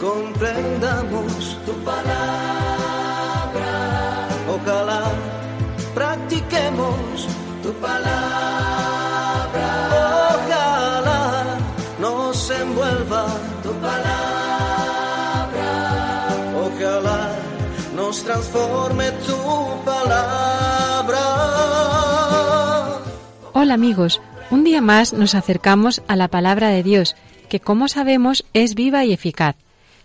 comprendamos tu palabra. Ojalá practiquemos tu palabra. Ojalá nos envuelva tu palabra. Ojalá nos transforme tu palabra. Hola amigos, un día más nos acercamos a la palabra de Dios, que como sabemos es viva y eficaz.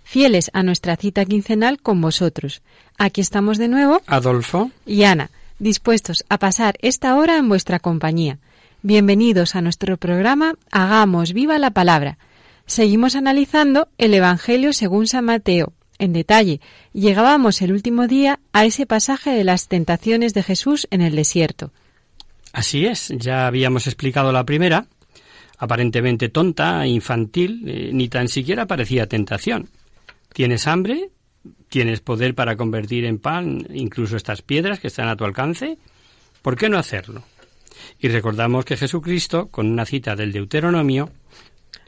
Fieles a nuestra cita quincenal con vosotros. Aquí estamos de nuevo. Adolfo. Y Ana, dispuestos a pasar esta hora en vuestra compañía. Bienvenidos a nuestro programa Hagamos viva la palabra. Seguimos analizando el Evangelio según San Mateo. En detalle, llegábamos el último día a ese pasaje de las tentaciones de Jesús en el desierto. Así es, ya habíamos explicado la primera, aparentemente tonta, infantil, eh, ni tan siquiera parecía tentación. ¿Tienes hambre? ¿Tienes poder para convertir en pan incluso estas piedras que están a tu alcance? ¿Por qué no hacerlo? Y recordamos que Jesucristo, con una cita del Deuteronomio,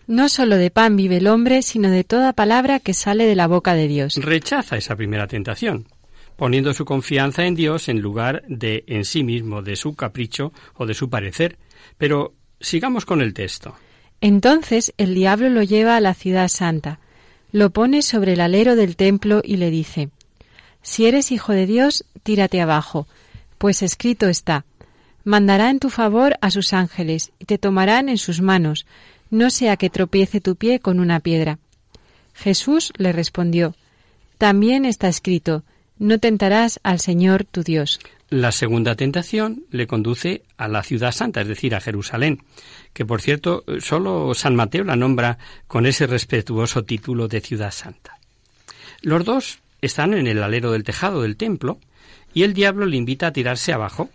No solo de pan vive el hombre, sino de toda palabra que sale de la boca de Dios. rechaza esa primera tentación, poniendo su confianza en Dios en lugar de en sí mismo, de su capricho o de su parecer. Pero sigamos con el texto. Entonces el diablo lo lleva a la ciudad santa, lo pone sobre el alero del templo y le dice Si eres hijo de Dios, tírate abajo, pues escrito está Mandará en tu favor a sus ángeles y te tomarán en sus manos, no sea que tropiece tu pie con una piedra. Jesús le respondió También está escrito No tentarás al Señor tu Dios. La segunda tentación le conduce a la ciudad santa, es decir, a Jerusalén, que por cierto solo San Mateo la nombra con ese respetuoso título de ciudad santa. Los dos están en el alero del tejado del templo y el diablo le invita a tirarse abajo,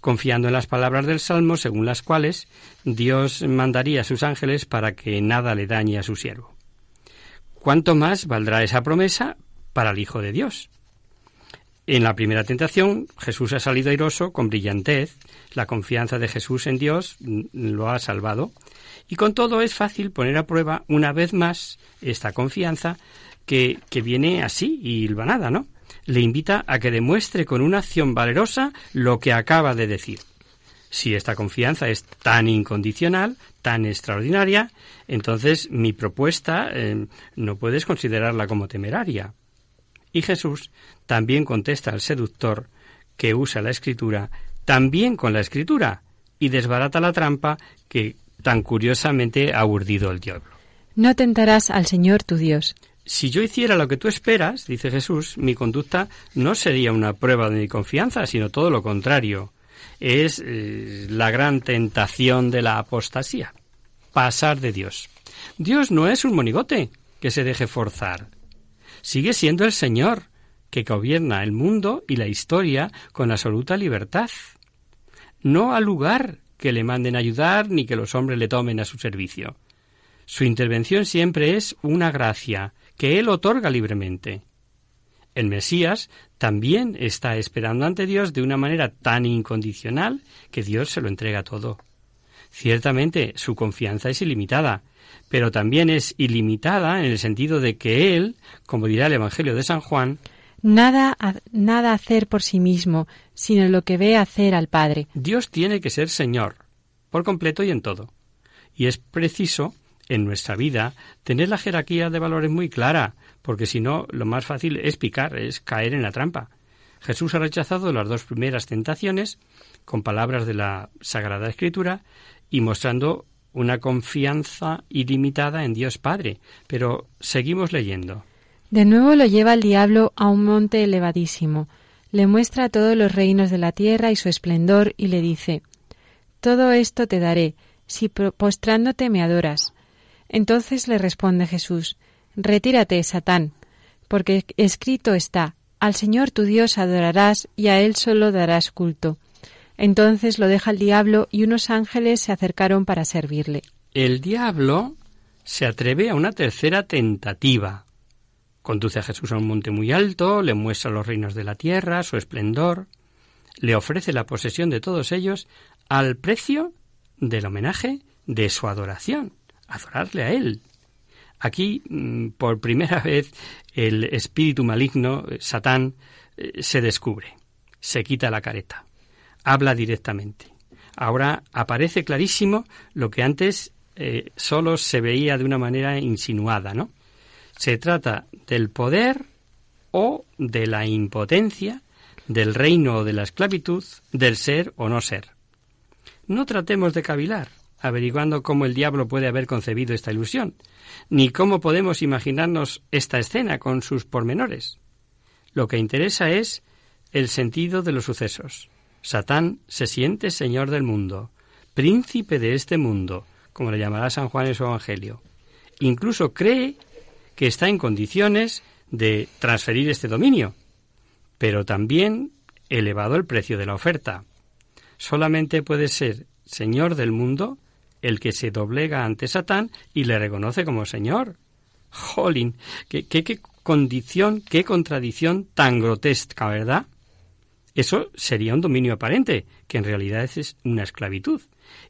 confiando en las palabras del Salmo según las cuales Dios mandaría a sus ángeles para que nada le dañe a su siervo. ¿Cuánto más valdrá esa promesa para el Hijo de Dios? En la primera tentación, Jesús ha salido airoso con brillantez. La confianza de Jesús en Dios lo ha salvado. Y con todo es fácil poner a prueba una vez más esta confianza que, que viene así y hilvanada, ¿no? Le invita a que demuestre con una acción valerosa lo que acaba de decir. Si esta confianza es tan incondicional, tan extraordinaria, entonces mi propuesta eh, no puedes considerarla como temeraria. Y Jesús también contesta al seductor que usa la escritura también con la escritura y desbarata la trampa que tan curiosamente ha urdido el diablo. No tentarás al Señor tu Dios. Si yo hiciera lo que tú esperas, dice Jesús, mi conducta no sería una prueba de mi confianza, sino todo lo contrario. Es eh, la gran tentación de la apostasía, pasar de Dios. Dios no es un monigote que se deje forzar. Sigue siendo el Señor, que gobierna el mundo y la historia con absoluta libertad. No al lugar que le manden ayudar ni que los hombres le tomen a su servicio. Su intervención siempre es una gracia que Él otorga libremente. El Mesías también está esperando ante Dios de una manera tan incondicional que Dios se lo entrega todo. Ciertamente su confianza es ilimitada, pero también es ilimitada en el sentido de que Él, como dirá el Evangelio de San Juan, Nada, nada hacer por sí mismo, sino lo que ve hacer al Padre. Dios tiene que ser Señor, por completo y en todo. Y es preciso, en nuestra vida, tener la jerarquía de valores muy clara, porque si no, lo más fácil es picar, es caer en la trampa. Jesús ha rechazado las dos primeras tentaciones con palabras de la Sagrada Escritura y mostrando una confianza ilimitada en Dios Padre. Pero seguimos leyendo. De nuevo lo lleva el diablo a un monte elevadísimo, le muestra todos los reinos de la tierra y su esplendor y le dice Todo esto te daré, si postrándote me adoras. Entonces le responde Jesús Retírate, Satán, porque escrito está, al Señor tu Dios adorarás y a Él solo darás culto. Entonces lo deja el diablo y unos ángeles se acercaron para servirle. El diablo se atreve a una tercera tentativa. Conduce a Jesús a un monte muy alto, le muestra los reinos de la tierra, su esplendor, le ofrece la posesión de todos ellos al precio del homenaje de su adoración, adorarle a Él. Aquí, mm, por primera vez, el espíritu maligno, eh, Satán, eh, se descubre, se quita la careta, habla directamente. Ahora aparece clarísimo lo que antes eh, solo se veía de una manera insinuada, ¿no? Se trata del poder o de la impotencia, del reino o de la esclavitud, del ser o no ser. No tratemos de cavilar, averiguando cómo el diablo puede haber concebido esta ilusión, ni cómo podemos imaginarnos esta escena con sus pormenores. Lo que interesa es el sentido de los sucesos. Satán se siente señor del mundo, príncipe de este mundo, como le llamará San Juan en su Evangelio. Incluso cree que está en condiciones de transferir este dominio, pero también elevado el precio de la oferta. Solamente puede ser señor del mundo el que se doblega ante Satán y le reconoce como Señor. Jolín, qué, qué, qué condición, qué contradicción tan grotesca, ¿verdad? Eso sería un dominio aparente, que en realidad es una esclavitud.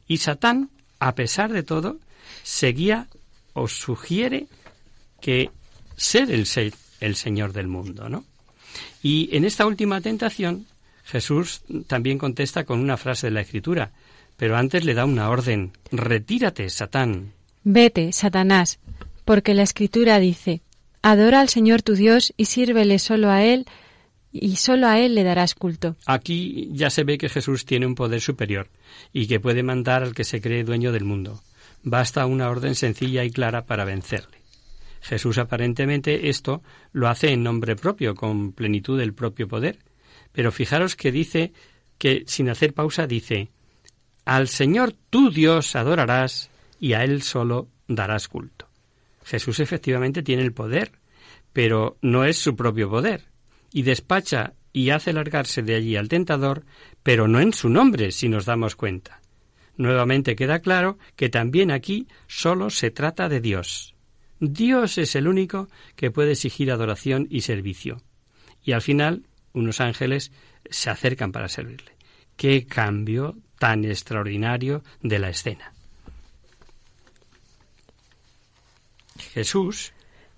Y Satán, a pesar de todo, seguía o sugiere que ser el, el Señor del mundo, ¿no? Y en esta última tentación, Jesús también contesta con una frase de la Escritura, pero antes le da una orden. Retírate, Satán. Vete, Satanás, porque la Escritura dice, Adora al Señor tu Dios y sírvele solo a Él, y solo a Él le darás culto. Aquí ya se ve que Jesús tiene un poder superior y que puede mandar al que se cree dueño del mundo. Basta una orden sencilla y clara para vencerle. Jesús aparentemente esto lo hace en nombre propio, con plenitud del propio poder. Pero fijaros que dice que sin hacer pausa dice al Señor tu Dios adorarás y a Él solo darás culto. Jesús efectivamente tiene el poder, pero no es su propio poder, y despacha y hace largarse de allí al tentador, pero no en su nombre, si nos damos cuenta. Nuevamente queda claro que también aquí solo se trata de Dios. Dios es el único que puede exigir adoración y servicio. Y al final, unos ángeles se acercan para servirle. Qué cambio tan extraordinario de la escena. Jesús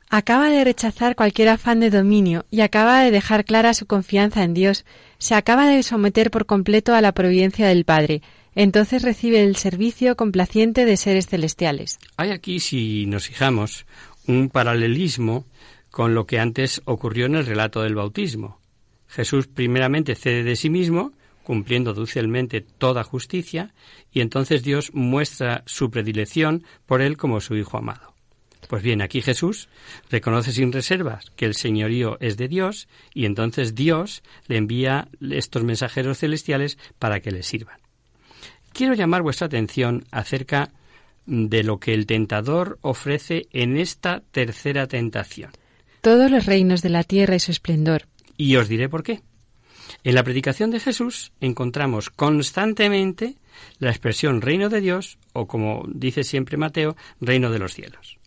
acaba de rechazar cualquier afán de dominio y acaba de dejar clara su confianza en Dios. Se acaba de someter por completo a la providencia del Padre. Entonces recibe el servicio complaciente de seres celestiales. Hay aquí, si nos fijamos, un paralelismo con lo que antes ocurrió en el relato del bautismo. Jesús primeramente cede de sí mismo cumpliendo dulcemente toda justicia, y entonces Dios muestra su predilección por él como su Hijo amado. Pues bien, aquí Jesús reconoce sin reservas que el señorío es de Dios y entonces Dios le envía estos mensajeros celestiales para que le sirvan. Quiero llamar vuestra atención acerca de lo que el tentador ofrece en esta tercera tentación. Todos los reinos de la tierra y su esplendor. Y os diré por qué. En la predicación de Jesús encontramos constantemente la expresión reino de Dios o como dice siempre Mateo, reino de los cielos.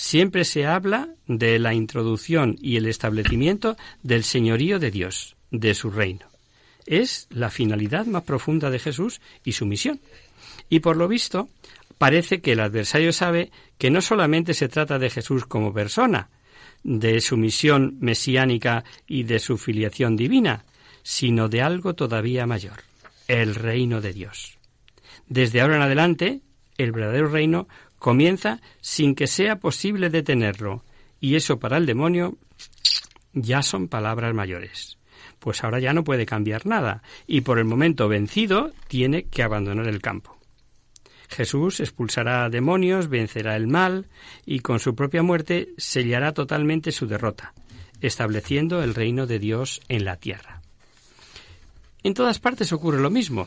Siempre se habla de la introducción y el establecimiento del señorío de Dios, de su reino. Es la finalidad más profunda de Jesús y su misión. Y por lo visto, parece que el adversario sabe que no solamente se trata de Jesús como persona, de su misión mesiánica y de su filiación divina, sino de algo todavía mayor, el reino de Dios. Desde ahora en adelante, el verdadero reino comienza sin que sea posible detenerlo, y eso para el demonio ya son palabras mayores. Pues ahora ya no puede cambiar nada, y por el momento vencido tiene que abandonar el campo. Jesús expulsará a demonios, vencerá el mal, y con su propia muerte sellará totalmente su derrota, estableciendo el reino de Dios en la tierra. En todas partes ocurre lo mismo.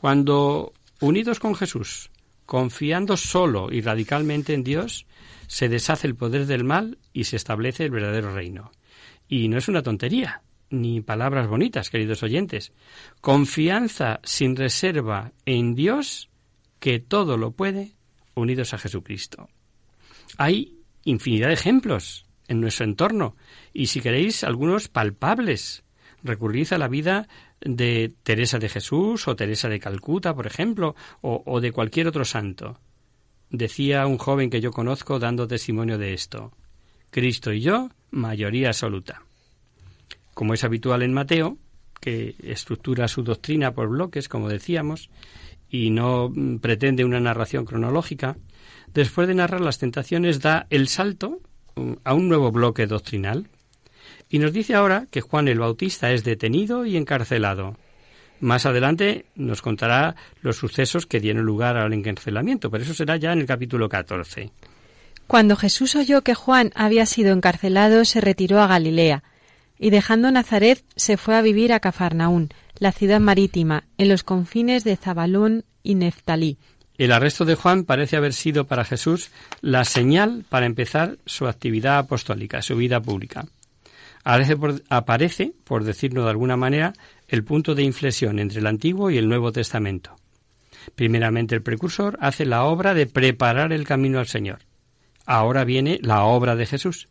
Cuando, unidos con Jesús, confiando solo y radicalmente en Dios, se deshace el poder del mal y se establece el verdadero reino. Y no es una tontería, ni palabras bonitas, queridos oyentes. Confianza sin reserva en Dios, que todo lo puede, unidos a Jesucristo. Hay infinidad de ejemplos en nuestro entorno y si queréis algunos palpables. Recurrid a la vida de Teresa de Jesús o Teresa de Calcuta, por ejemplo, o, de cualquier otro santo. Decía un joven que yo conozco dando testimonio de esto. Cristo y yo, mayoría absoluta. Como es habitual en Mateo, que estructura su doctrina por bloques, como decíamos, y no mm, pretende una narración cronológica, después de narrar las tentaciones da el salto mm, a un nuevo bloque doctrinal y nos dice ahora que Juan el Bautista es detenido y encarcelado. Más adelante nos contará los sucesos que dieron lugar al encarcelamiento, pero eso será ya en el capítulo 14. Cuando Jesús oyó que Juan había sido encarcelado, se retiró a Galilea, y dejando Nazaret se fue a vivir a Cafarnaún, la ciudad marítima, en los confines de Zabalón y Neftalí. El arresto de Juan parece haber sido para Jesús la señal para empezar su actividad apostólica, su vida pública. Aparece por, decirlo de alguna manera, el punto de inflexión entre el Antiguo y el Nuevo Testamento. Primeramente el precursor hace la obra de preparar el camino al Señor. Ahora viene la obra de Jesús.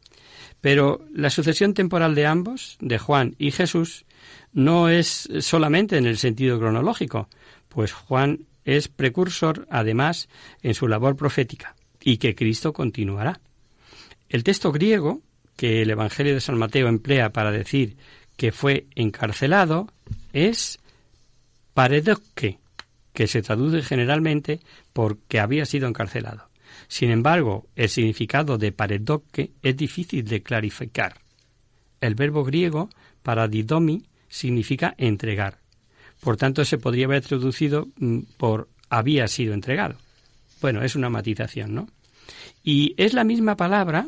Pero la sucesión temporal de ambos, de Juan y Jesús, no es solamente en el sentido cronológico, pues Juan es precursor, además, en su labor profética, y que Cristo continuará. El texto griego que el Evangelio de San Mateo emplea para decir que fue encarcelado es paredoque, que se traduce generalmente por que había sido encarcelado. Sin embargo, el significado de paredoque es difícil de clarificar. El verbo griego paradidomi significa entregar. Por tanto, se podría haber traducido mm, por había sido entregado. Bueno, es una matización, ¿no? Y es la misma palabra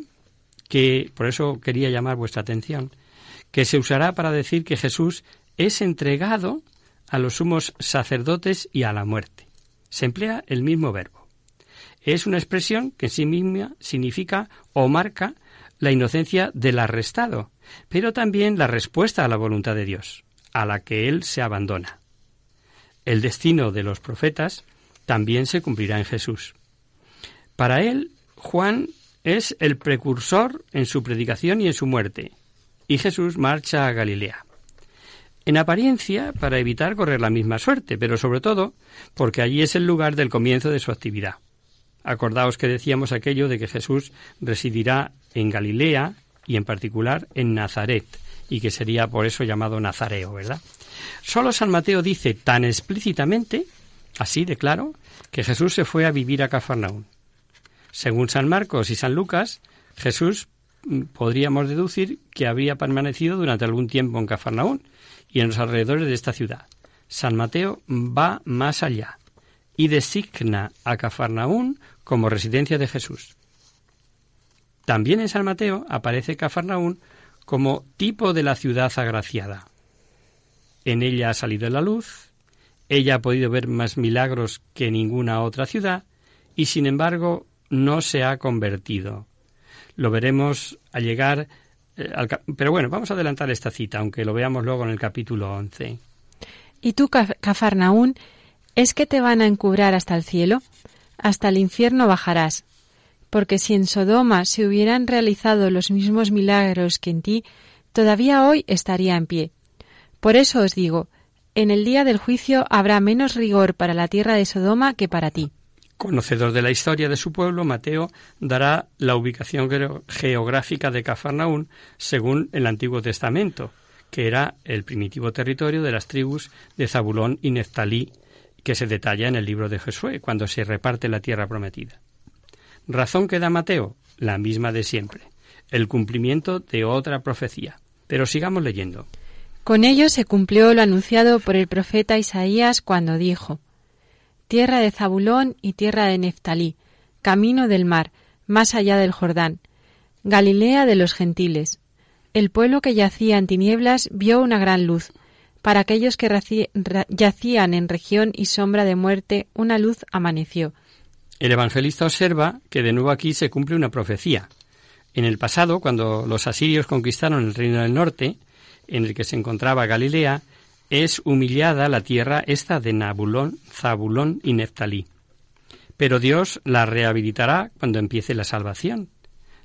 que, por eso quería llamar vuestra atención, que se usará para decir que Jesús es entregado a los sumos sacerdotes y a la muerte. Se emplea el mismo verbo es una expresión que en sí misma significa o marca la inocencia del arrestado, pero también la respuesta a la voluntad de Dios, a la que él se abandona. El destino de los profetas también se cumplirá en Jesús. Para él, Juan es el precursor en su predicación y en su muerte, y Jesús marcha a Galilea. En apariencia, para evitar correr la misma suerte, pero sobre todo porque allí es el lugar del comienzo de su actividad. Acordaos que decíamos aquello de que Jesús residirá en Galilea y en particular en Nazaret, y que sería por eso llamado Nazareo, ¿verdad? Solo San Mateo dice tan explícitamente, así de claro, que Jesús se fue a vivir a Cafarnaún. Según San Marcos y San Lucas, Jesús mm, podríamos deducir que habría permanecido durante algún tiempo en Cafarnaún y en los alrededores de esta ciudad. San Mateo va más allá y designa a Cafarnaún como residencia de Jesús. También en San Mateo aparece Cafarnaún como tipo de la ciudad agraciada. En ella ha salido la luz, ella ha podido ver más milagros que ninguna otra ciudad y sin embargo no se ha convertido. Lo veremos al llegar eh, al, pero bueno, vamos a adelantar esta cita, aunque lo veamos luego en el capítulo 11. ¿Y tú, Cafarnaún, es que te van a encubrar hasta el cielo? hasta el infierno bajarás. Porque si en Sodoma se hubieran realizado los mismos milagros que en ti, todavía hoy estaría en pie. Por eso os digo, en el día del juicio habrá menos rigor para la tierra de Sodoma que para ti. Conocedor de la historia de su pueblo, Mateo dará la ubicación geográfica de Cafarnaún según el Antiguo Testamento, que era el primitivo territorio de las tribus de Zabulón y Neftalí que se detalla en el libro de Josué, cuando se reparte la tierra prometida. Razón que da Mateo, la misma de siempre, el cumplimiento de otra profecía. Pero sigamos leyendo. Con ello se cumplió lo anunciado por el profeta Isaías cuando dijo Tierra de Zabulón y tierra de Neftalí, camino del mar, más allá del Jordán, Galilea de los gentiles. El pueblo que yacía en tinieblas vio una gran luz para aquellos que yacían en región y sombra de muerte, una luz amaneció. El evangelista observa que de nuevo aquí se cumple una profecía. En el pasado, cuando los asirios conquistaron el reino del norte, en el que se encontraba Galilea, es humillada la tierra esta de Nabulón, Zabulón y Neftalí. Pero Dios la rehabilitará cuando empiece la salvación.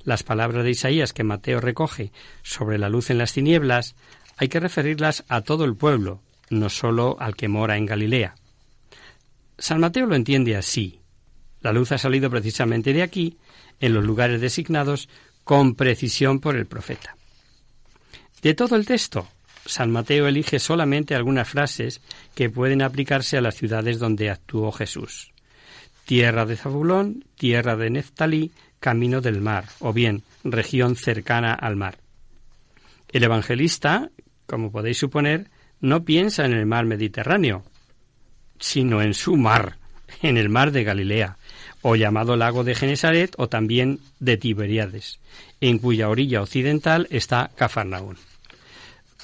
Las palabras de Isaías que Mateo recoge sobre la luz en las tinieblas hay que referirlas a todo el pueblo, no sólo al que mora en Galilea. San Mateo lo entiende así. La luz ha salido precisamente de aquí, en los lugares designados con precisión por el profeta. De todo el texto, San Mateo elige solamente algunas frases que pueden aplicarse a las ciudades donde actuó Jesús. Tierra de Zabulón, tierra de Neftalí, camino del mar, o bien región cercana al mar. El evangelista, como podéis suponer, no piensa en el mar Mediterráneo, sino en su mar, en el mar de Galilea, o llamado lago de Genesaret o también de Tiberíades, en cuya orilla occidental está Cafarnaún.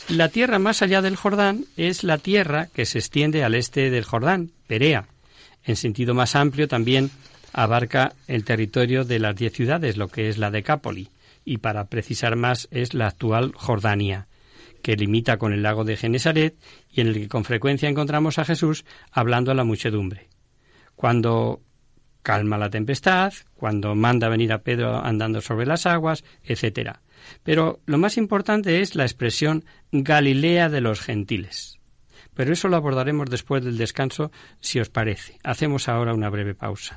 La tierra más allá del Jordán es la tierra que se extiende al este del Jordán, Perea. En sentido más amplio también abarca el territorio de las diez ciudades, lo que es la Decápoli, y para precisar más es la actual Jordania, que limita con el lago de Genesaret y en el que con frecuencia encontramos a Jesús hablando a la muchedumbre. Cuando calma la tempestad, cuando manda venir a Pedro andando sobre las aguas, etc. Pero lo más importante es la expresión Galilea de los gentiles. Pero eso lo abordaremos después del descanso, si os parece. Hacemos ahora una breve pausa.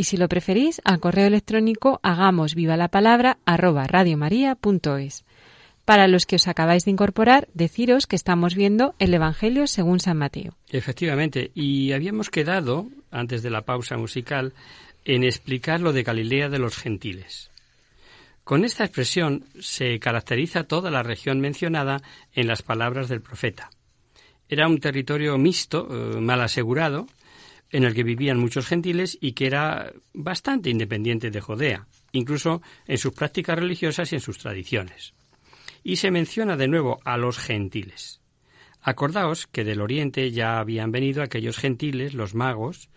Y si lo preferís, al correo electrónico hagamos viva la palabra arroba radiomaria.es. Para los que os acabáis de incorporar, deciros que estamos viendo el Evangelio según San Mateo. Efectivamente, y habíamos quedado, antes de la pausa musical, en explicar lo de Galilea de los gentiles. Con esta expresión se caracteriza toda la región mencionada en las palabras del profeta. Era un territorio mixto, eh, mal asegurado, en el que vivían muchos gentiles y que era bastante independiente de Judea, incluso en sus prácticas religiosas y en sus tradiciones y se menciona de nuevo a los gentiles. Acordaos que del oriente ya habían venido aquellos gentiles, los magos,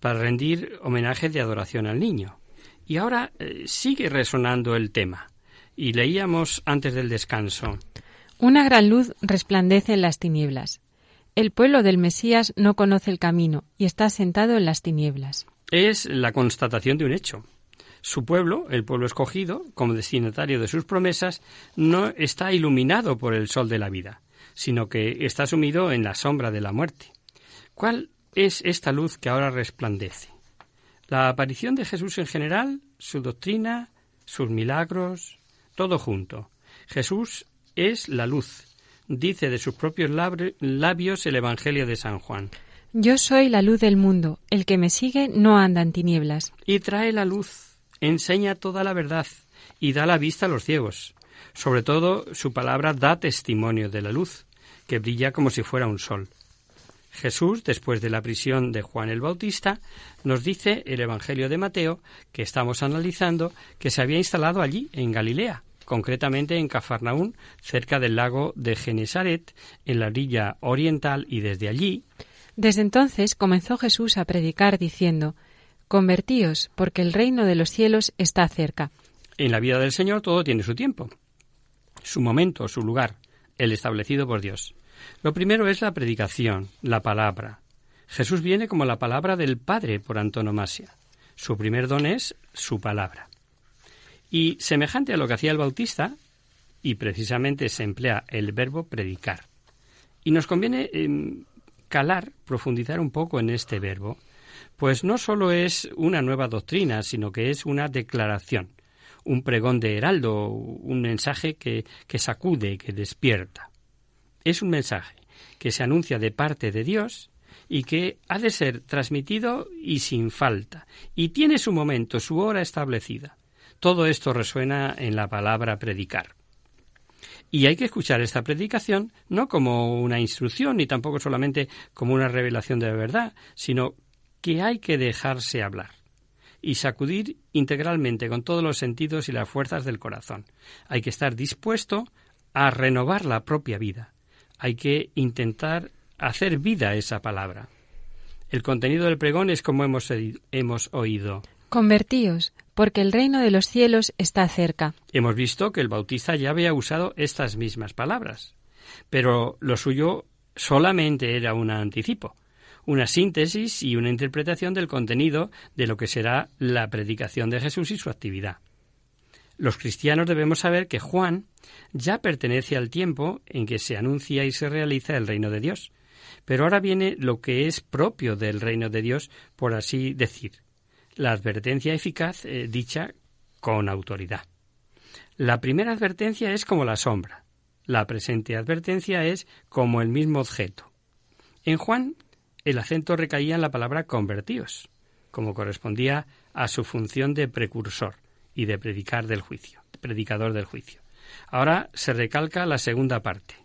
para rendir homenaje de adoración al niño. Y ahora eh, sigue resonando el tema. Y leíamos antes del descanso. Una gran luz resplandece en las tinieblas. El pueblo del Mesías no conoce el camino y está sentado en las tinieblas. Es la constatación de un hecho. Su pueblo, el pueblo escogido, como destinatario de sus promesas, no está iluminado por el sol de la vida, sino que está sumido en la sombra de la muerte. ¿Cuál es esta luz que ahora resplandece? La aparición de Jesús en general, su doctrina, sus milagros, todo junto. Jesús es la luz, dice de sus propios labios el Evangelio de San Juan. Yo soy la luz del mundo, el que me sigue no anda en tinieblas. Y trae la luz enseña toda la verdad y da la vista a los ciegos. Sobre todo, su palabra da testimonio de la luz, que brilla como si fuera un sol. Jesús, después de la prisión de Juan el Bautista, nos dice el Evangelio de Mateo, que estamos analizando, que se había instalado allí, en Galilea, concretamente en Cafarnaún, cerca del lago de Genesaret, en la orilla oriental, y desde allí. Desde entonces comenzó Jesús a predicar diciendo Convertíos, porque el reino de los cielos está cerca. En la vida del Señor todo tiene su tiempo, su momento, su lugar, el establecido por Dios. Lo primero es la predicación, la palabra. Jesús viene como la palabra del Padre por antonomasia. Su primer don es su palabra. Y semejante a lo que hacía el Bautista, y precisamente se emplea el verbo predicar. Y nos conviene em, calar, profundizar un poco en este verbo, pues no solo es una nueva doctrina, sino que es una declaración, un pregón de heraldo, un mensaje que, que sacude, que despierta. Es un mensaje que se anuncia de parte de Dios y que ha de ser transmitido y sin falta, y tiene su momento, su hora establecida. Todo esto resuena en la palabra predicar. Y hay que escuchar esta predicación no como una instrucción ni tampoco solamente como una revelación de la verdad, sino que hay que dejarse hablar y sacudir integralmente con todos los sentidos y las fuerzas del corazón. Hay que estar dispuesto a renovar la propia vida. Hay que intentar hacer vida esa palabra. El contenido del pregón es como hemos, hemos oído. Convertíos, porque el reino de los cielos está cerca. Hemos visto que el Bautista ya había usado estas mismas palabras, pero lo suyo solamente era un anticipo una síntesis y una interpretación del contenido de lo que será la predicación de Jesús y su actividad. Los cristianos debemos saber que Juan ya pertenece al tiempo en que se anuncia y se realiza el reino de Dios. Pero ahora viene lo que es propio del reino de Dios, por así decir, la advertencia eficaz eh, dicha con autoridad. La primera advertencia es como la sombra. La presente advertencia es como el mismo objeto. En Juan el acento recaía en la palabra convertíos, como correspondía a su función de precursor y de predicar del juicio, predicador del juicio. Ahora se recalca la segunda parte.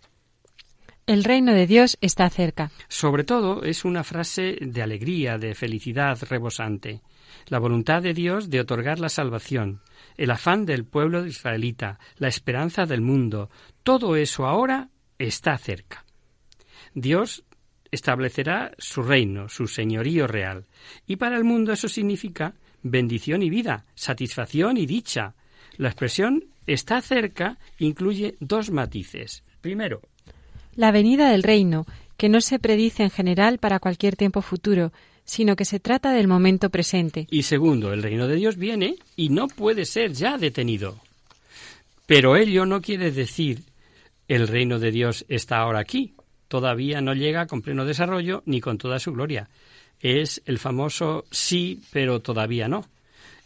El reino de Dios está cerca. Sobre todo es una frase de alegría, de felicidad rebosante. La voluntad de Dios de otorgar la salvación, el afán del pueblo israelita, la esperanza del mundo, todo eso ahora está cerca. Dios establecerá su reino, su señorío real. Y para el mundo eso significa bendición y vida, satisfacción y dicha. La expresión está cerca incluye dos matices. Primero, la venida del reino, que no se predice en general para cualquier tiempo futuro, sino que se trata del momento presente. Y segundo, el reino de Dios viene y no puede ser ya detenido. Pero ello no quiere decir el reino de Dios está ahora aquí. Todavía no llega con pleno desarrollo ni con toda su gloria. Es el famoso sí, pero todavía no.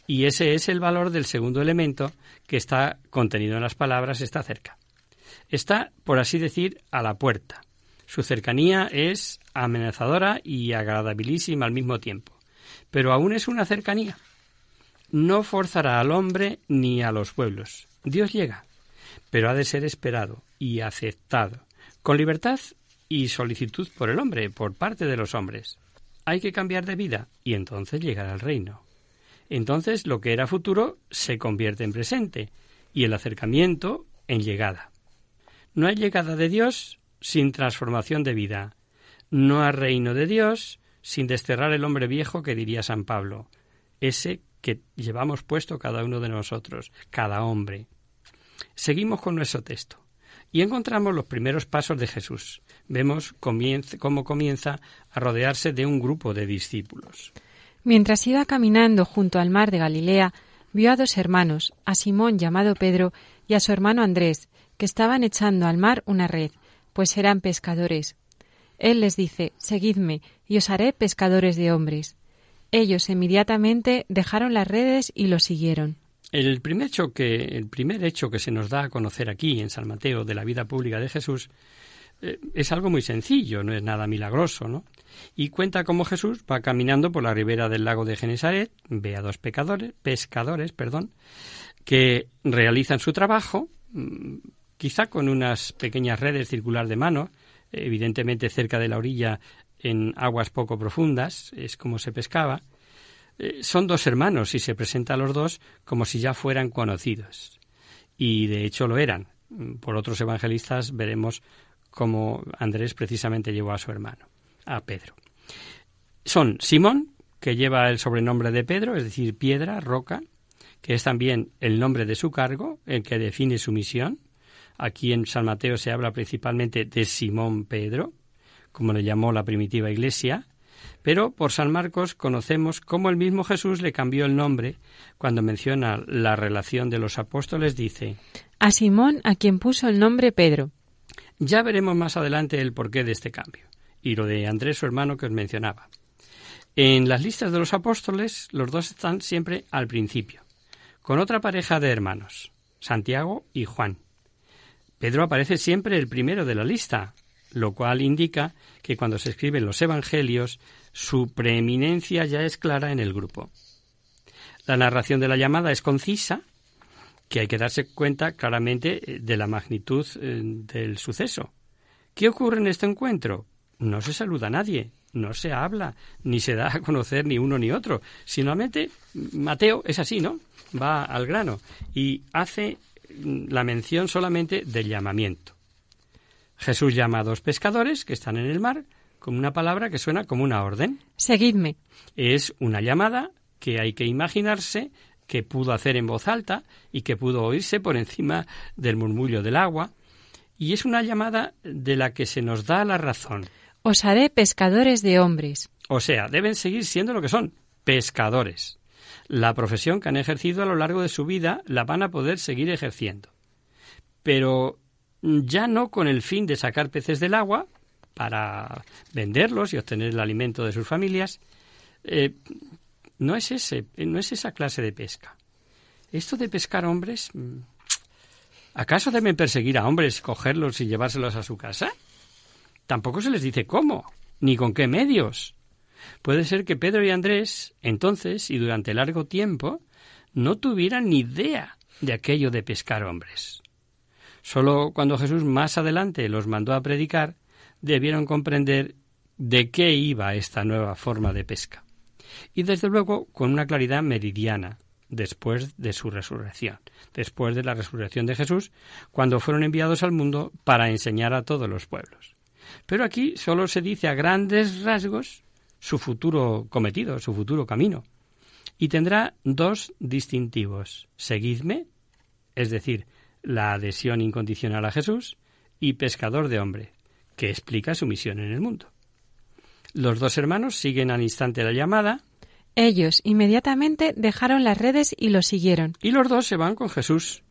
Y ese es el valor del segundo elemento que está contenido en las palabras, está cerca. Está, por así decir, a la puerta. Su cercanía es amenazadora y agradabilísima al mismo tiempo. Pero aún es una cercanía. No forzará al hombre ni a los pueblos. Dios llega, pero ha de ser esperado y aceptado, con libertad y solicitud por el hombre, por parte de los hombres. Hay que cambiar de vida y entonces llegará al reino. Entonces lo que era futuro se convierte en presente y el acercamiento en llegada. No hay llegada de Dios sin transformación de vida. No hay reino de Dios sin desterrar el hombre viejo que diría San Pablo, ese que llevamos puesto cada uno de nosotros, cada hombre. Seguimos con nuestro texto y encontramos los primeros pasos de Jesús. Vemos cómo comienza a rodearse de un grupo de discípulos. Mientras iba caminando junto al mar de Galilea, vio a dos hermanos, a Simón llamado Pedro y a su hermano Andrés, que estaban echando al mar una red, pues eran pescadores. Él les dice, Seguidme, y os haré pescadores de hombres. Ellos inmediatamente dejaron las redes y lo siguieron. El primer, hecho que, el primer hecho que se nos da a conocer aquí en San Mateo de la vida pública de Jesús eh, es algo muy sencillo, no es nada milagroso, ¿no? Y cuenta cómo Jesús va caminando por la ribera del lago de Genesaret, ve a dos pecadores, pescadores, perdón, que realizan su trabajo, mm, quizá con unas pequeñas redes circular de mano, evidentemente cerca de la orilla en aguas poco profundas, es como se pescaba, eh, son dos hermanos y se presenta a los dos como si ya fueran conocidos. Y de hecho lo eran. Por otros evangelistas veremos cómo Andrés precisamente llevó a su hermano, a Pedro. Son Simón, que lleva el sobrenombre de Pedro, es decir, piedra, roca, que es también el nombre de su cargo, el que define su misión. Aquí en San Mateo se habla principalmente de Simón Pedro, como le llamó la primitiva iglesia, pero por San Marcos conocemos cómo el mismo Jesús le cambió el nombre cuando menciona la relación de los apóstoles, dice A Simón a quien puso el nombre Pedro. Ya veremos más adelante el porqué de este cambio y lo de Andrés, su hermano, que os mencionaba. En las listas de los apóstoles, los dos están siempre al principio, con otra pareja de hermanos, Santiago y Juan. Pedro aparece siempre el primero de la lista, lo cual indica que cuando se escriben los Evangelios, su preeminencia ya es clara en el grupo. La narración de la llamada es concisa, que hay que darse cuenta claramente eh, de la magnitud eh, del suceso. ¿Qué ocurre en este encuentro? No se saluda a nadie, no se habla, ni se da a conocer ni uno ni otro. Simplemente Mateo es así, ¿no? Va al grano y hace la mención solamente del llamamiento. Jesús llama a dos pescadores que están en el mar con una palabra que suena como una orden. Seguidme. Es una llamada que hay que imaginarse que pudo hacer en voz alta y que pudo oírse por encima del murmullo del agua. Y es una llamada de la que se nos da la razón. Os haré pescadores de hombres. O sea, deben seguir siendo lo que son, pescadores. La profesión que han ejercido a lo largo de su vida la van a poder seguir ejerciendo. Pero ya no con el fin de sacar peces del agua para venderlos y obtener el alimento de sus familias. Eh, no es ese, no es esa clase de pesca. Esto de pescar hombres, mm, ¿acaso deben perseguir a hombres, cogerlos y llevárselos a su casa? Tampoco se les dice cómo, ni con qué medios. Puede ser que Pedro y Andrés, entonces y durante largo tiempo, no tuvieran ni idea de aquello de pescar hombres. Solo cuando Jesús más adelante los mandó a predicar, debieron comprender de qué iba esta nueva forma de pesca. Y desde luego con una claridad meridiana, después de su resurrección, después de la resurrección de Jesús, cuando fueron enviados al mundo para enseñar a todos los pueblos. Pero aquí solo se dice a grandes rasgos su futuro cometido, su futuro camino. Y tendrá dos distintivos. Seguidme, es decir, la adhesión incondicional a Jesús, y pescador de hombre, que explica su misión en el mundo. Los dos hermanos siguen al instante la llamada. Ellos inmediatamente dejaron las redes y lo siguieron. Y los dos se van con Jesús,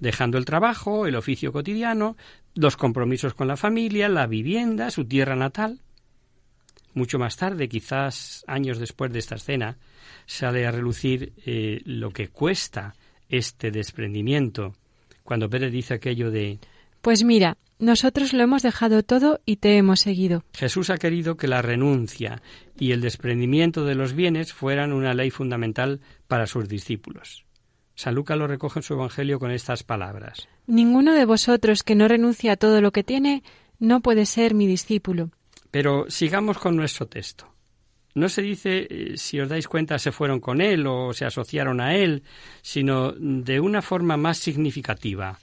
dejando el trabajo, el oficio cotidiano, los compromisos con la familia, la vivienda, su tierra natal. Mucho más tarde, quizás años después de esta escena, sale a relucir eh, lo que cuesta este desprendimiento. Cuando Pérez dice aquello de Pues mira, nosotros lo hemos dejado todo y te hemos seguido. Jesús ha querido que la renuncia y el desprendimiento de los bienes fueran una ley fundamental para sus discípulos. San Lucas lo recoge en su Evangelio con estas palabras. Ninguno de vosotros que no renuncia a todo lo que tiene no puede ser mi discípulo. Pero sigamos con nuestro texto. No se dice, eh, si os dais cuenta, se fueron con él o se asociaron a él, sino de una forma más significativa.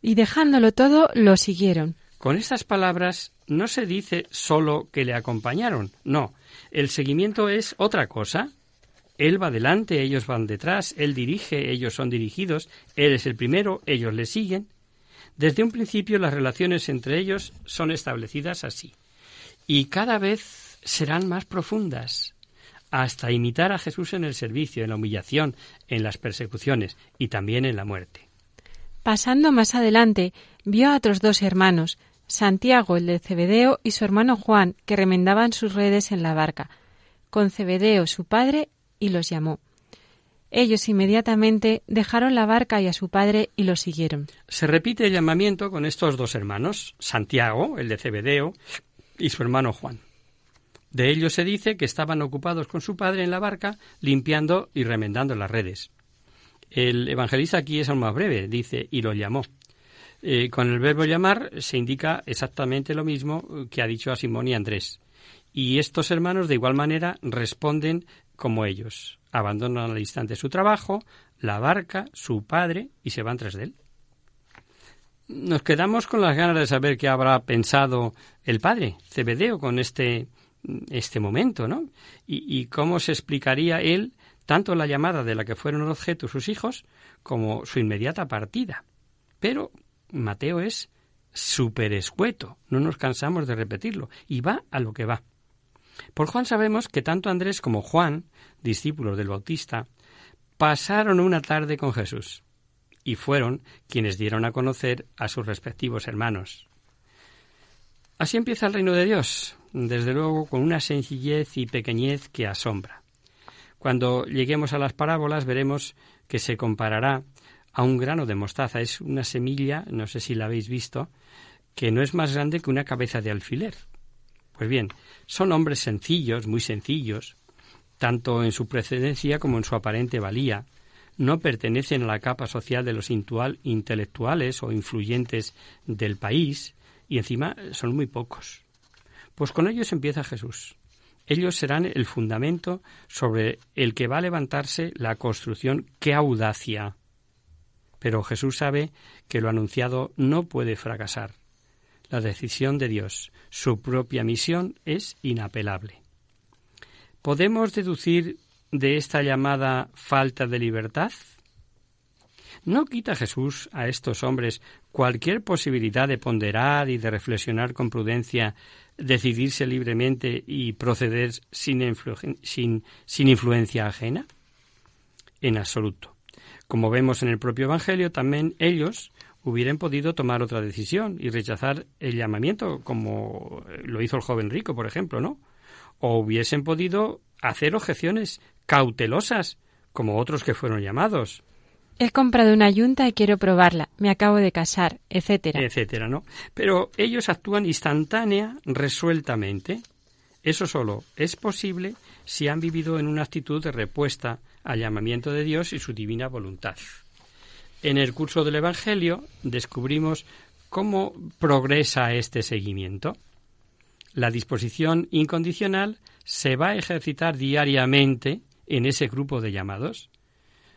Y dejándolo todo, lo siguieron. Con estas palabras no se dice solo que le acompañaron, no. El seguimiento es otra cosa. Él va delante, ellos van detrás, él dirige, ellos son dirigidos, él es el primero, ellos le siguen. Desde un principio las relaciones entre ellos son establecidas así. Y cada vez serán más profundas, hasta imitar a Jesús en el servicio, en la humillación, en las persecuciones y también en la muerte. Pasando más adelante, vio a otros dos hermanos, Santiago el de Cebedeo y su hermano Juan, que remendaban sus redes en la barca, con Cebedeo su padre, y los llamó. Ellos inmediatamente dejaron la barca y a su padre y lo siguieron. Se repite el llamamiento con estos dos hermanos, Santiago, el de Cebedeo, y su hermano Juan. De ellos se dice que estaban ocupados con su padre en la barca, limpiando y remendando las redes. El evangelista aquí es aún más breve, dice, y lo llamó. Eh, con el verbo llamar se indica exactamente lo mismo que ha dicho a Simón y Andrés. Y estos hermanos de igual manera responden como ellos. Abandonan al instante su trabajo, la barca, su padre y se van tras de él. Nos quedamos con las ganas de saber qué habrá pensado el padre, Cebedeo, con este, este momento, ¿no? Y, y cómo se explicaría él tanto la llamada de la que fueron objeto sus hijos como su inmediata partida. Pero Mateo es súper escueto, no nos cansamos de repetirlo, y va a lo que va. Por Juan sabemos que tanto Andrés como Juan, discípulos del Bautista, pasaron una tarde con Jesús y fueron quienes dieron a conocer a sus respectivos hermanos. Así empieza el reino de Dios, desde luego con una sencillez y pequeñez que asombra. Cuando lleguemos a las parábolas veremos que se comparará a un grano de mostaza. Es una semilla, no sé si la habéis visto, que no es más grande que una cabeza de alfiler. Pues bien, son hombres sencillos, muy sencillos, tanto en su precedencia como en su aparente valía. No pertenecen a la capa social de los intelectuales o influyentes del país y encima son muy pocos. Pues con ellos empieza Jesús. Ellos serán el fundamento sobre el que va a levantarse la construcción. ¡Qué audacia! Pero Jesús sabe que lo anunciado no puede fracasar. La decisión de Dios, su propia misión, es inapelable. ¿Podemos deducir de esta llamada falta de libertad? ¿No quita Jesús a estos hombres cualquier posibilidad de ponderar y de reflexionar con prudencia, decidirse libremente y proceder sin, influencia ajena? En absoluto. Como vemos en el propio Evangelio, también ellos hubieran podido tomar otra decisión y rechazar el llamamiento, como lo hizo el joven rico, por ejemplo, ¿no? O hubiesen podido hacer objeciones cautelosas, como otros que fueron llamados. He comprado una yunta y quiero probarla. Me acabo de casar, etcétera. Etcétera, ¿no? Pero ellos actúan instantánea, resueltamente. Eso solo es posible si han vivido en una actitud de respuesta al llamamiento de Dios y su divina voluntad. En el curso del Evangelio descubrimos cómo progresa este seguimiento. La disposición incondicional se va a ejercitar diariamente en ese grupo de llamados.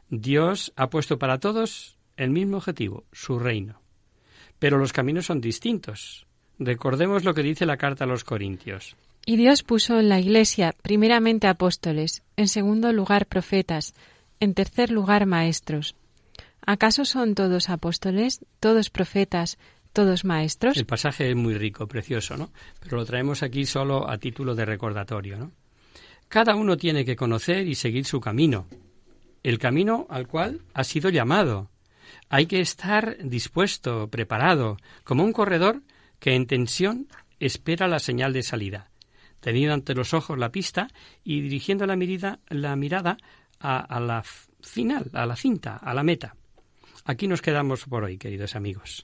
Dios ha puesto para todos el mismo objetivo, su reino. Pero los caminos son distintos. Recordemos lo que dice la carta a los Corintios. Y Dios puso en la Iglesia primeramente apóstoles, en segundo lugar profetas, en tercer lugar maestros. ¿Acaso son todos apóstoles, todos profetas, todos maestros. El pasaje es muy rico, precioso, ¿no? Pero lo traemos aquí solo a título de recordatorio, ¿no? Cada uno tiene que conocer y seguir su camino, el camino al cual ha sido llamado. Hay que estar dispuesto, preparado, como un corredor que en tensión espera la señal de salida, teniendo ante los ojos la pista y dirigiendo la mirada, la mirada a, a la final, a la cinta, a la meta. Aquí nos quedamos por hoy, queridos amigos.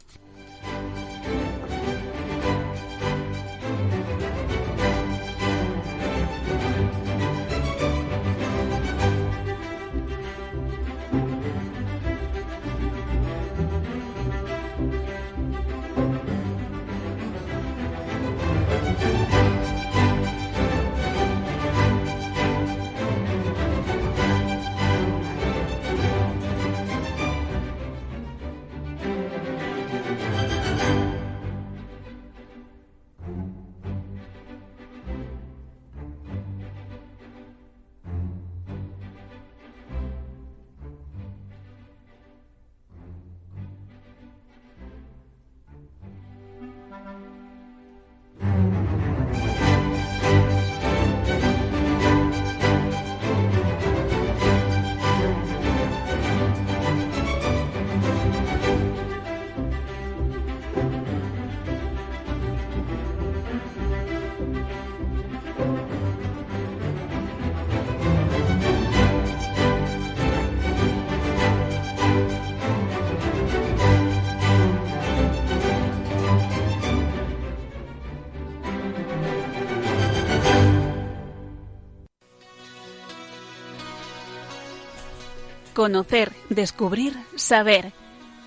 Conocer, descubrir, saber.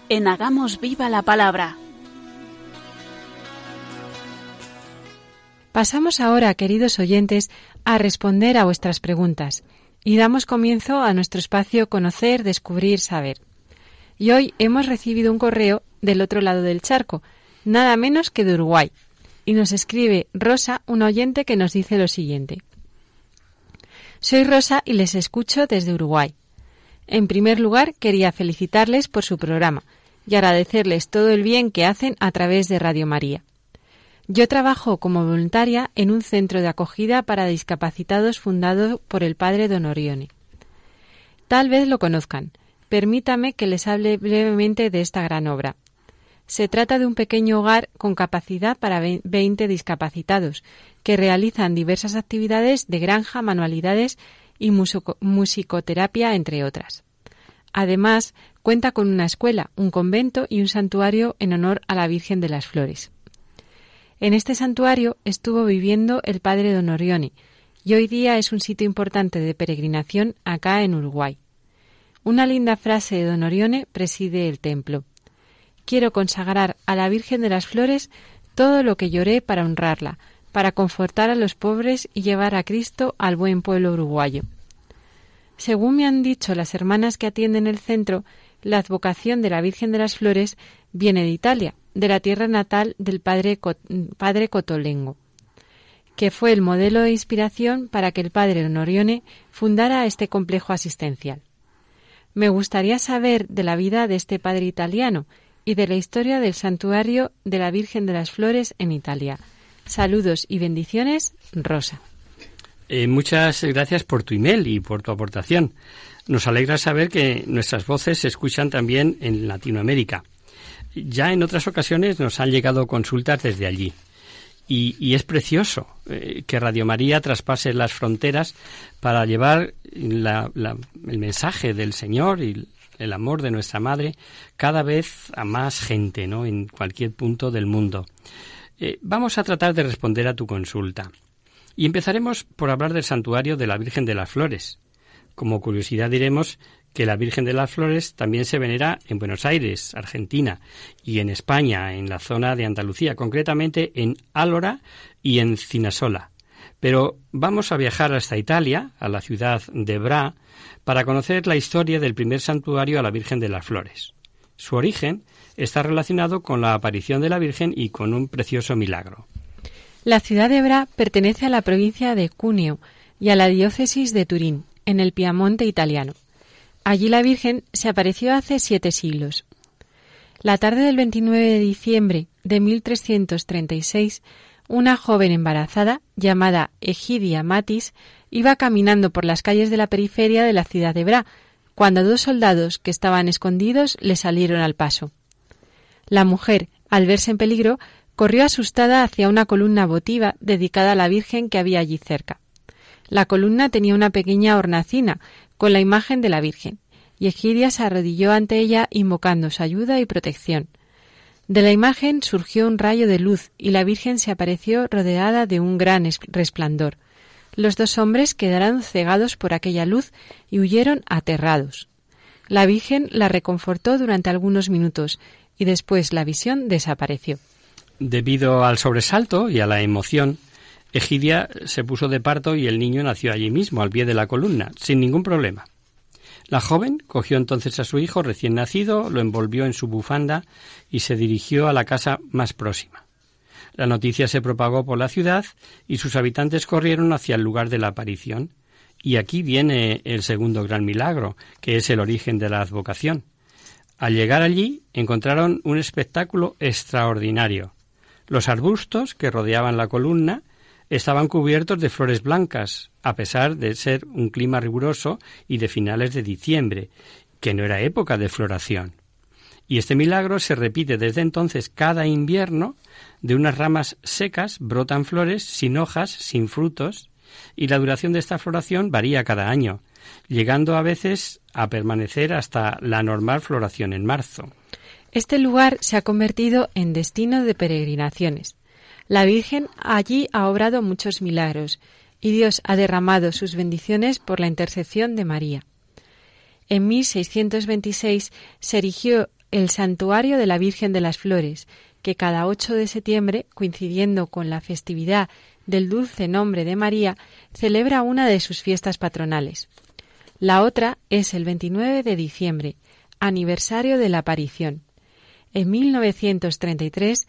En Hagamos Viva la Palabra. Pasamos ahora, queridos oyentes, a responder a vuestras preguntas y damos comienzo a nuestro espacio Conocer, Descubrir, Saber. Y hoy hemos recibido un correo del otro lado del charco, nada menos que de Uruguay, y nos escribe Rosa, un oyente que nos dice lo siguiente. Soy Rosa y les escucho desde Uruguay. En primer lugar, quería felicitarles por su programa y agradecerles todo el bien que hacen a través de Radio María. Yo trabajo como voluntaria en un centro de acogida para discapacitados fundado por el padre Don Orione. Tal vez lo conozcan. Permítame que les hable brevemente de esta gran obra. Se trata de un pequeño hogar con capacidad para 20 discapacitados, que realizan diversas actividades de granja, manualidades y musicoterapia, entre otras. Además, cuenta con una escuela, un convento y un santuario en honor a la Virgen de las Flores. En este santuario estuvo viviendo el padre Don Orione y hoy día es un sitio importante de peregrinación acá en Uruguay. Una linda frase de Don Orione preside el templo. Quiero consagrar a la Virgen de las Flores todo lo que lloré para honrarla, para confortar a los pobres y llevar a Cristo al buen pueblo uruguayo. Según me han dicho las hermanas que atienden el centro, la advocación de la Virgen de las Flores viene de Italia, de la tierra natal del padre, padre Cotolengo, que fue el modelo de inspiración para que el padre Honorione fundara este complejo asistencial. Me gustaría saber de la vida de este padre italiano y de la historia del santuario de la Virgen de las Flores en Italia, Saludos y bendiciones, Rosa. Eh, muchas gracias por tu email y por tu aportación. Nos alegra saber que nuestras voces se escuchan también en Latinoamérica. Ya en otras ocasiones nos han llegado consultas desde allí. Y, es precioso eh, que Radio María traspase las fronteras para llevar el mensaje del Señor y el amor de nuestra Madre cada vez a más gente, ¿no? En cualquier punto del mundo. Eh, vamos a tratar de responder a tu consulta. Y empezaremos por hablar del santuario de la Virgen de las Flores. Como curiosidad diremos que la Virgen de las Flores también se venera en Buenos Aires, Argentina, y en España, en la zona de Andalucía, concretamente en Álora y en Cinasola. Pero vamos a viajar hasta Italia, a la ciudad de Bra, para conocer la historia del primer santuario a la Virgen de las Flores. Su origen está relacionado con la aparición de la Virgen y con un precioso milagro. La ciudad de Bra pertenece a la provincia de Cuneo y a la diócesis de Turín, en el Piamonte italiano. Allí la Virgen se apareció hace siete siglos. La tarde del 29 de diciembre, de 1336, una joven embarazada llamada Egidia Matis iba caminando por las calles de la periferia de la ciudad de Bra, cuando dos soldados que estaban escondidos le salieron al paso. La mujer, al verse en peligro, corrió asustada hacia una columna votiva dedicada a la Virgen que había allí cerca. La columna tenía una pequeña hornacina con la imagen de la Virgen, y Egidia se arrodilló ante ella invocando su ayuda y protección. De la imagen surgió un rayo de luz y la Virgen se apareció rodeada de un gran resplandor. Los dos hombres quedaron cegados por aquella luz y huyeron aterrados. La Virgen la reconfortó durante algunos minutos y después la visión desapareció. Debido al sobresalto y a la emoción, Egidia se puso de parto y el niño nació allí mismo, al pie de la columna, sin ningún problema. La joven cogió entonces a su hijo recién nacido, lo envolvió en su bufanda y se dirigió a la casa más próxima. La noticia se propagó por la ciudad y sus habitantes corrieron hacia el lugar de la aparición. Y aquí viene el segundo gran milagro, que es el origen de la advocación. Al llegar allí encontraron un espectáculo extraordinario. Los arbustos que rodeaban la columna estaban cubiertos de flores blancas, a pesar de ser un clima riguroso y de finales de diciembre, que no era época de floración. Y este milagro se repite desde entonces cada invierno, de unas ramas secas brotan flores sin hojas, sin frutos, y la duración de esta floración varía cada año, llegando a veces a permanecer hasta la normal floración en marzo. Este lugar se ha convertido en destino de peregrinaciones. La Virgen allí ha obrado muchos milagros y Dios ha derramado sus bendiciones por la intercesión de María. En 1626 se erigió el santuario de la Virgen de las Flores, que cada 8 de septiembre, coincidiendo con la festividad del dulce nombre de María, celebra una de sus fiestas patronales. La otra es el 29 de diciembre, aniversario de la aparición. En 1933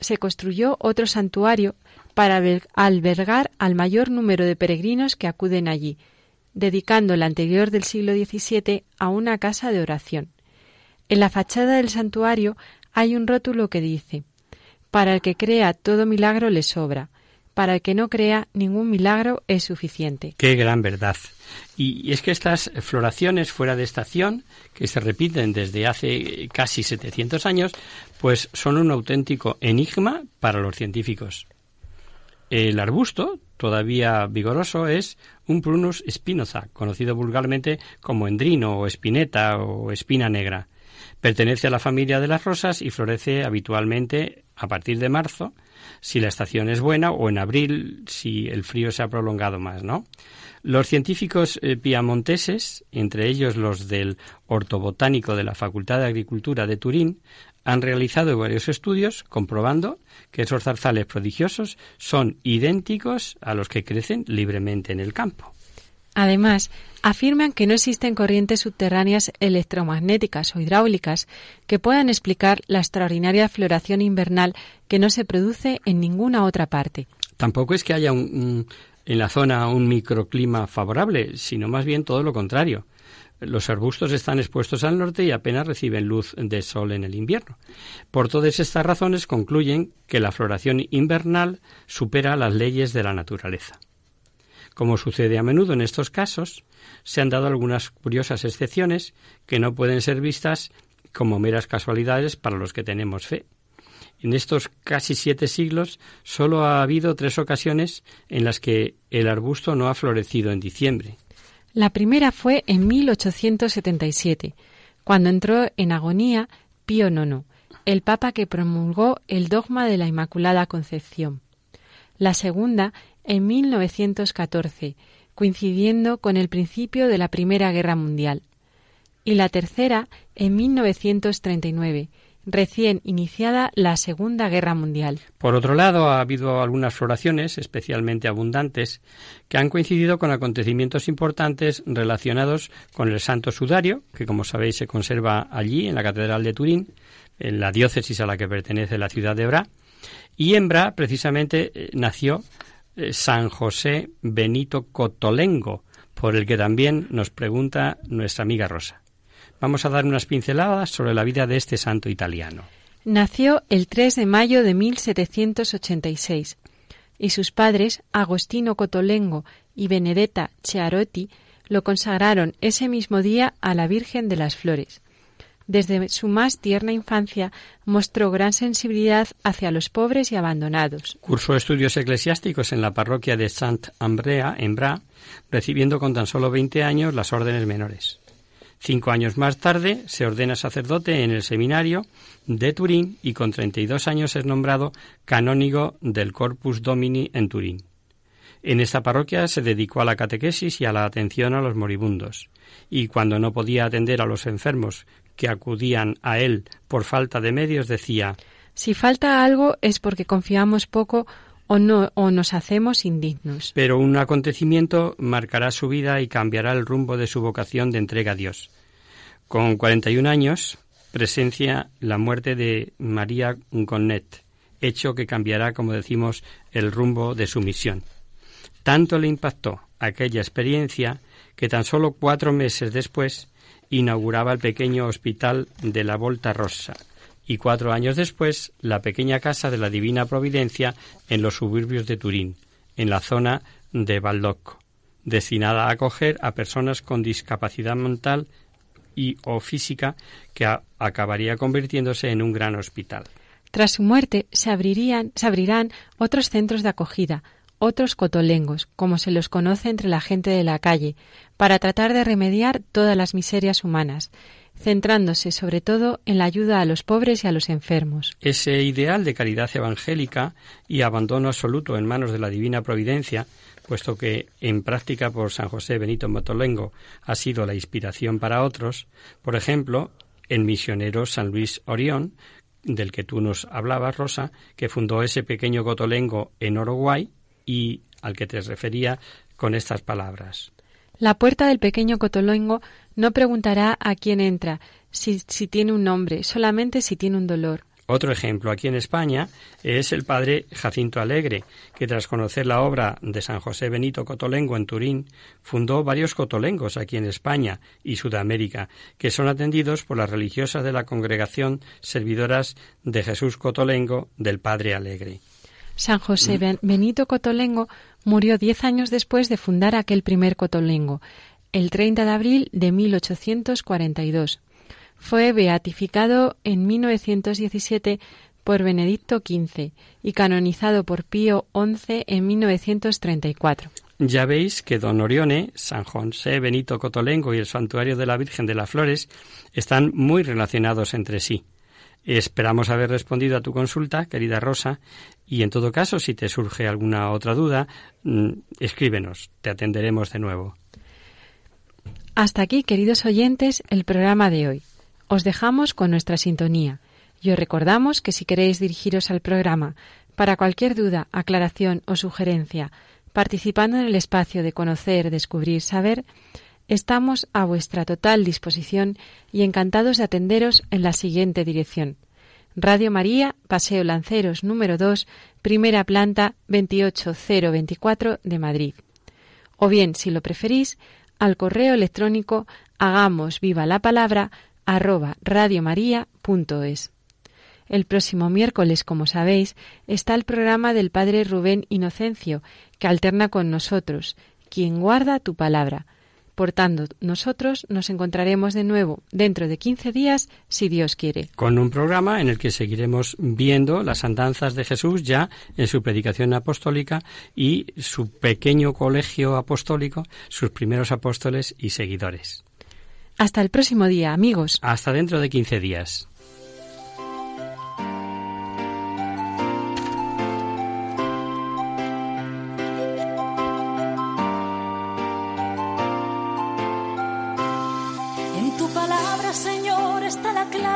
se construyó otro santuario para albergar al mayor número de peregrinos que acuden allí, dedicando el anterior del siglo XVII a una casa de oración. En la fachada del santuario hay un rótulo que dice Para el que crea todo milagro le sobra, para el que no crea ningún milagro es suficiente. Qué gran verdad. Y es que estas floraciones fuera de estación, que se repiten desde hace casi 700 años, pues son un auténtico enigma para los científicos. El arbusto, todavía vigoroso, es un Prunus spinosa, conocido vulgarmente como endrino o espineta o espina negra. Pertenece a la familia de las rosas y florece habitualmente a partir de marzo, si la estación es buena, o en abril, si el frío se ha prolongado más, ¿no? Los científicos eh, piamonteses, entre ellos los del Ortobotánico de la Facultad de Agricultura de Turín, han realizado varios estudios comprobando que esos zarzales prodigiosos son idénticos a los que crecen libremente en el campo. Además, afirman que no existen corrientes subterráneas electromagnéticas o hidráulicas que puedan explicar la extraordinaria floración invernal que no se produce en ninguna otra parte. Tampoco es que haya en la zona un microclima favorable, sino más bien todo lo contrario. Los arbustos están expuestos al norte y apenas reciben luz de sol en el invierno. Por todas estas razones concluyen que la floración invernal supera las leyes de la naturaleza. Como sucede a menudo en estos casos, se han dado algunas curiosas excepciones que no pueden ser vistas como meras casualidades para los que tenemos fe. En estos casi siete siglos solo ha habido tres ocasiones en las que el arbusto no ha florecido en diciembre. La primera fue en 1877, cuando entró en agonía Pío IX, el papa que promulgó el dogma de la Inmaculada Concepción. La segunda en 1914, coincidiendo con el principio de la Primera Guerra Mundial, y la tercera en 1939, recién iniciada la Segunda Guerra Mundial. Por otro lado, ha habido algunas floraciones especialmente abundantes que han coincidido con acontecimientos importantes relacionados con el Santo Sudario, que como sabéis se conserva allí en la Catedral de Turín, en la diócesis a la que pertenece la ciudad de Bra. Y en Bra, precisamente, eh, nació eh, San José Benito Cotolengo, por el que también nos pregunta nuestra amiga Rosa. Vamos a dar unas pinceladas sobre la vida de este santo italiano. Nació el 3 de mayo de 1786 y sus padres, Agostino Cotolengo y Benedetta Chiarotti, lo consagraron ese mismo día a la Virgen de las Flores. Desde su más tierna infancia mostró gran sensibilidad hacia los pobres y abandonados. Cursó estudios eclesiásticos en la parroquia de Sant Ambrea, en Bra, recibiendo con tan solo 20 años las órdenes menores. Cinco años más tarde se ordena sacerdote en el seminario de Turín y con 32 años es nombrado canónigo del Corpus Domini en Turín. En esta parroquia se dedicó a la catequesis y a la atención a los moribundos, y cuando no podía atender a los enfermos que acudían a él por falta de medios decía Si falta algo es porque confiamos poco o no o nos hacemos indignos. Pero un acontecimiento marcará su vida y cambiará el rumbo de su vocación de entrega a Dios. Con 41 años presencia la muerte de María Gonnet, hecho que cambiará, como decimos, el rumbo de su misión. Tanto le impactó aquella experiencia que tan solo cuatro meses después inauguraba el pequeño hospital de la Volta Rossa y cuatro años después la pequeña casa de la Divina Providencia en los suburbios de Turín, en la zona de Baldocco, destinada a acoger a personas con discapacidad mental y o física que acabaría convirtiéndose en un gran hospital. Tras su muerte se, abrirían, se abrirán otros centros de acogida, otros cotolengos, como se los conoce entre la gente de la calle, para tratar de remediar todas las miserias humanas, centrándose sobre todo en la ayuda a los pobres y a los enfermos. Ese ideal de caridad evangélica y abandono absoluto en manos de la divina providencia, puesto que en práctica por San José Benito Motolengo ha sido la inspiración para otros, por ejemplo, el misionero San Luis Orión, del que tú nos hablabas, Rosa, que fundó ese pequeño cotolengo en Uruguay y al que te refería con estas palabras. La puerta del pequeño Cotolengo no preguntará a quién entra, si, si, tiene un nombre, solamente si tiene un dolor. Otro ejemplo aquí en España es el padre Jacinto Alegre, que tras conocer la obra de San José Benito Cotolengo en Turín, fundó varios cotolengos aquí en España y Sudamérica, que son atendidos por las religiosas de la congregación servidoras de Jesús Cotolengo del Padre Alegre. San José mm. Benito Cotolengo murió diez años después de fundar aquel primer Cotolengo, el 30 de abril de 1842. Fue beatificado en 1917 por Benedicto XV y canonizado por Pío XI en 1934. Ya veis que Don Orione, San José Benito Cotolengo y el Santuario de la Virgen de las Flores están muy relacionados entre sí. Esperamos haber respondido a tu consulta, querida Rosa, y en todo caso, si te surge alguna otra duda, mm, escríbenos, te atenderemos de nuevo. Hasta aquí, queridos oyentes, el programa de hoy. Os dejamos con nuestra sintonía y os recordamos que si queréis dirigiros al programa para cualquier duda, aclaración o sugerencia, participando en el espacio de conocer, descubrir, saber, estamos a vuestra total disposición y encantados de atenderos en la siguiente dirección Radio María, Paseo Lanceros número 2, primera planta 28024 de Madrid. O bien, si lo preferís, al correo electrónico hagamos viva la palabra arroba radiomaria.es. El próximo miércoles, como sabéis, está el programa del Padre Rubén Inocencio, que alterna con nosotros, quien guarda tu palabra por tanto, nosotros nos encontraremos de nuevo dentro de 15 días, si Dios quiere. Con un programa en el que seguiremos viendo las andanzas de Jesús ya en su predicación apostólica y su pequeño colegio apostólico, sus primeros apóstoles y seguidores. Hasta el próximo día, amigos. Hasta dentro de 15 días.